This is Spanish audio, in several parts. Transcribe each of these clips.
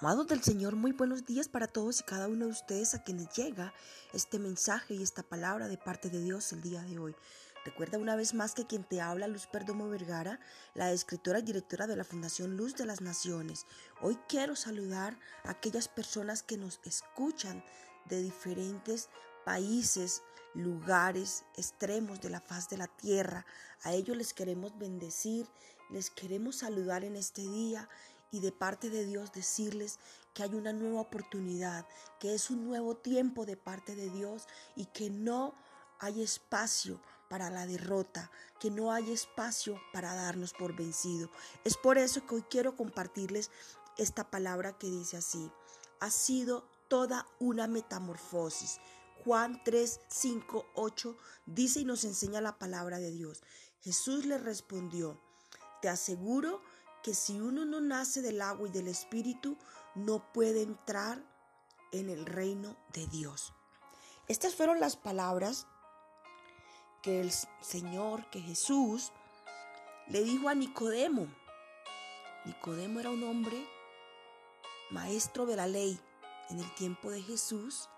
Amados del Señor, muy buenos días para todos y cada uno de ustedes a quienes llega este mensaje y esta palabra de parte de Dios el día de hoy. Recuerda una vez más que quien te habla, Luz Perdomo Vergara, la escritora y directora de la Fundación Luz de las Naciones. Hoy quiero saludar a aquellas personas que nos escuchan de diferentes países, lugares extremos de la faz de la tierra. A ellos les queremos bendecir, les queremos saludar en este día y de parte de Dios decirles que hay una nueva oportunidad, que es un nuevo tiempo de parte de Dios y que no hay espacio para la derrota, que no hay espacio para darnos por vencido. Es por eso que hoy quiero compartirles esta palabra que dice así, ha sido toda una metamorfosis. Juan 3, 5, 8 dice y nos enseña la palabra de Dios. Jesús le respondió, te aseguro que si uno no nace del agua y del espíritu, no puede entrar en el reino de Dios. Estas fueron las palabras que el Señor, que Jesús, le dijo a Nicodemo. Nicodemo era un hombre maestro de la ley en el tiempo de Jesús.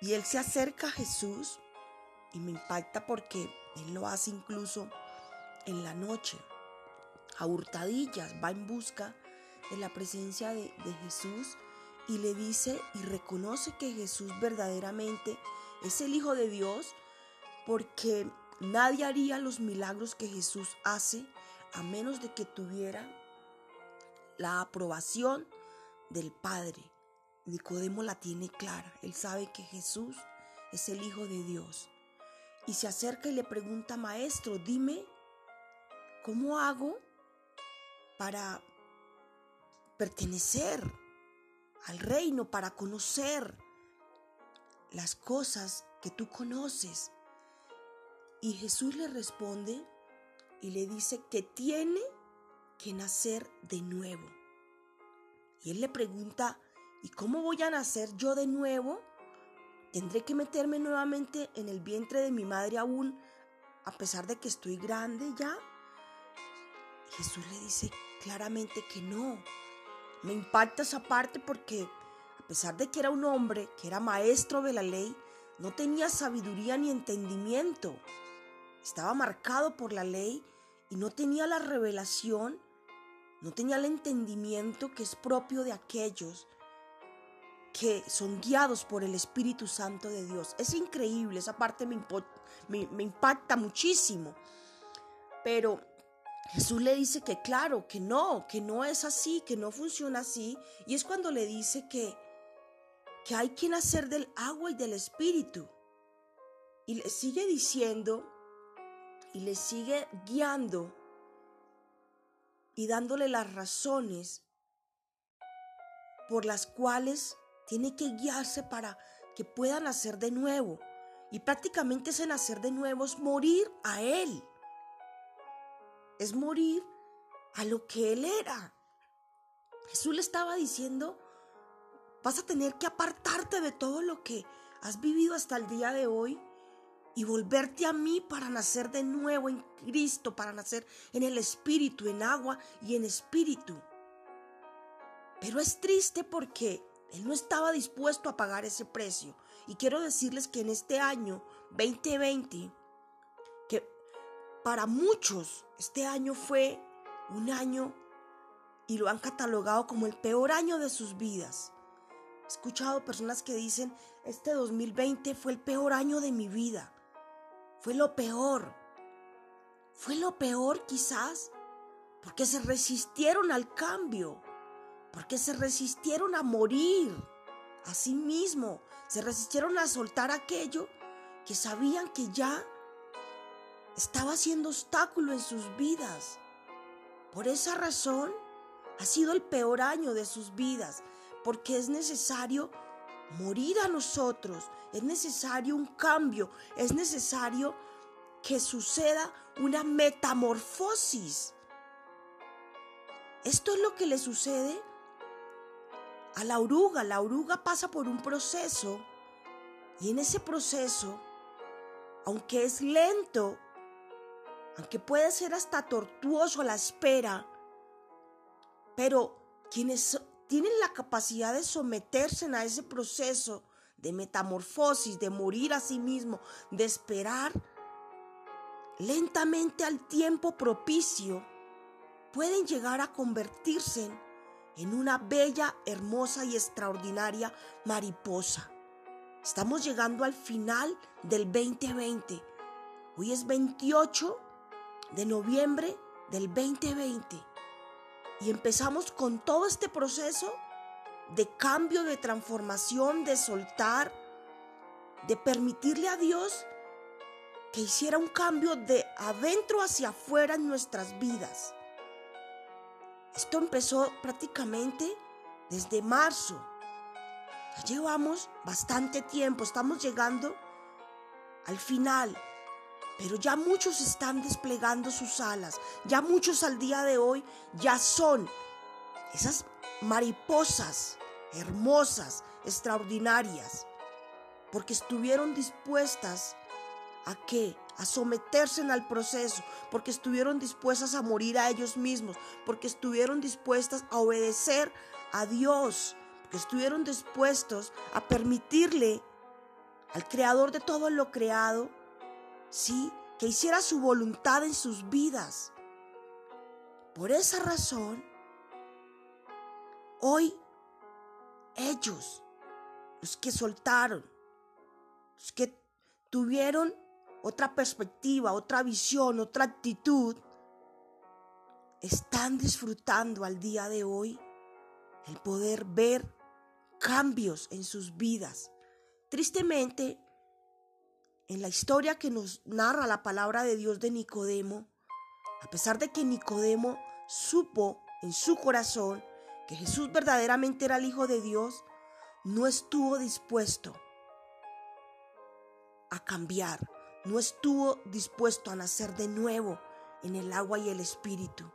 Y él se acerca a Jesús y me impacta porque él lo hace incluso en la noche a hurtadillas, va en busca de la presencia de, Jesús y le dice y reconoce que Jesús verdaderamente es el Hijo de Dios porque nadie haría los milagros que Jesús hace a menos de que tuviera la aprobación del Padre. Nicodemo la tiene clara, él sabe que Jesús es el Hijo de Dios. Y se acerca y le pregunta, Maestro, dime, ¿cómo hago para pertenecer al reino, para conocer las cosas que tú conoces. Y Jesús le responde y le dice que tiene que nacer de nuevo. Y él le pregunta, ¿y cómo voy a nacer yo de nuevo? ¿Tendré que meterme nuevamente en el vientre de mi madre aún, a pesar de que estoy grande ya? Jesús le dice claramente que no. Me impacta esa parte porque a pesar de que era un hombre, que era maestro de la ley, no tenía sabiduría ni entendimiento. Estaba marcado por la ley y no tenía la revelación, no tenía el entendimiento que es propio de aquellos que son guiados por el Espíritu Santo de Dios. Es increíble, esa parte me, me, impacta muchísimo. Pero Jesús le dice que claro, que no, que no es así, que no funciona así. Y es cuando le dice que, que hay que nacer del agua y del espíritu. Y le sigue diciendo y le sigue guiando y dándole las razones por las cuales tiene que guiarse para que pueda nacer de nuevo. Y prácticamente ese nacer de nuevo es morir a Él es morir a lo que Él era. Jesús le estaba diciendo, vas a tener que apartarte de todo lo que has vivido hasta el día de hoy y volverte a mí para nacer de nuevo en Cristo, para nacer en el Espíritu, en agua y en Espíritu. Pero es triste porque Él no estaba dispuesto a pagar ese precio. Y quiero decirles que en este año 2020, para muchos, este año fue un año y lo han catalogado como el peor año de sus vidas. He escuchado personas que dicen, este 2020 fue el peor año de mi vida. Fue lo peor. Fue lo peor quizás porque se resistieron al cambio, porque se resistieron a morir a sí mismo, se resistieron a soltar aquello que sabían que ya estaba haciendo obstáculo en sus vidas. Por esa razón, ha sido el peor año de sus vidas, porque es necesario morir a nosotros, es necesario un cambio, es necesario que suceda una metamorfosis. Esto es lo que le sucede a la oruga. La oruga pasa por un proceso y en ese proceso, aunque es lento, aunque puede ser hasta tortuoso la espera, pero quienes tienen la capacidad de someterse a ese proceso de metamorfosis, de morir a sí mismo, de esperar lentamente al tiempo propicio, pueden llegar a convertirse en una bella, hermosa y extraordinaria mariposa. Estamos llegando al final del 2020. Hoy es 28 de noviembre del 2020. Y empezamos con todo este proceso de cambio, de transformación, de soltar, de permitirle a Dios que hiciera un cambio de adentro hacia afuera en nuestras vidas. Esto empezó prácticamente desde marzo. Llevamos bastante tiempo, estamos llegando al final, pero ya muchos están desplegando sus alas, ya muchos al día de hoy ya son esas mariposas hermosas, extraordinarias, porque estuvieron dispuestas a qué? A someterse al proceso, porque estuvieron dispuestas a morir a ellos mismos, porque estuvieron dispuestas a obedecer a Dios, porque estuvieron dispuestos a permitirle al creador de todo lo creado, sí, que hiciera su voluntad en sus vidas. Por esa razón, hoy ellos, los que soltaron, los que tuvieron otra perspectiva, otra visión, otra actitud, están disfrutando al día de hoy el poder ver cambios en sus vidas. Tristemente, en la historia que nos narra la palabra de Dios de Nicodemo, a pesar de que Nicodemo supo en su corazón que Jesús verdaderamente era el Hijo de Dios, no estuvo dispuesto a cambiar, no estuvo dispuesto a nacer de nuevo en el agua y el espíritu,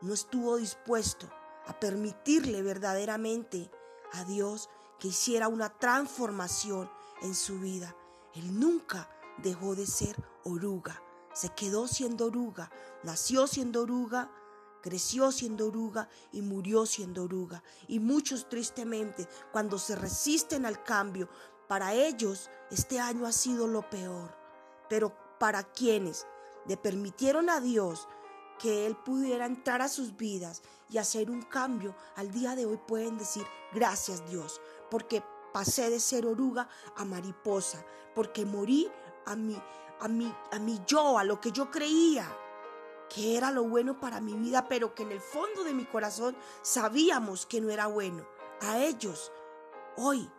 no estuvo dispuesto a permitirle verdaderamente a Dios que hiciera una transformación en su vida. Él nunca dejó de ser oruga, se quedó siendo oruga, nació siendo oruga, creció siendo oruga y murió siendo oruga. Y muchos tristemente, cuando se resisten al cambio, para ellos este año ha sido lo peor. Pero para quienes le permitieron a Dios que Él pudiera entrar a sus vidas y hacer un cambio, al día de hoy pueden decir gracias Dios, porque pasé de ser oruga a mariposa, porque morí a mi, a mi, a mi yo, a lo que yo creía que era lo bueno para mi vida, pero que en el fondo de mi corazón sabíamos que no era bueno. A ellos, hoy,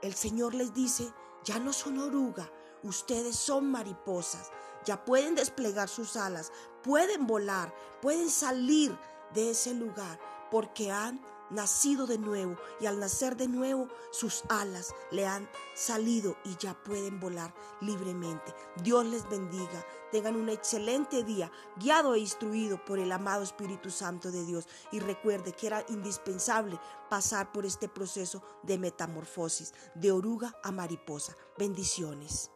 el Señor les dice, ya no son oruga, ustedes son mariposas, ya pueden desplegar sus alas, pueden volar, pueden salir de ese lugar, porque han nacido de nuevo y al nacer de nuevo sus alas le han salido y ya pueden volar libremente. Dios les bendiga. Tengan un excelente día, guiado e instruido por el amado Espíritu Santo de Dios. Y recuerde que era indispensable pasar por este proceso de metamorfosis, de oruga a mariposa. Bendiciones.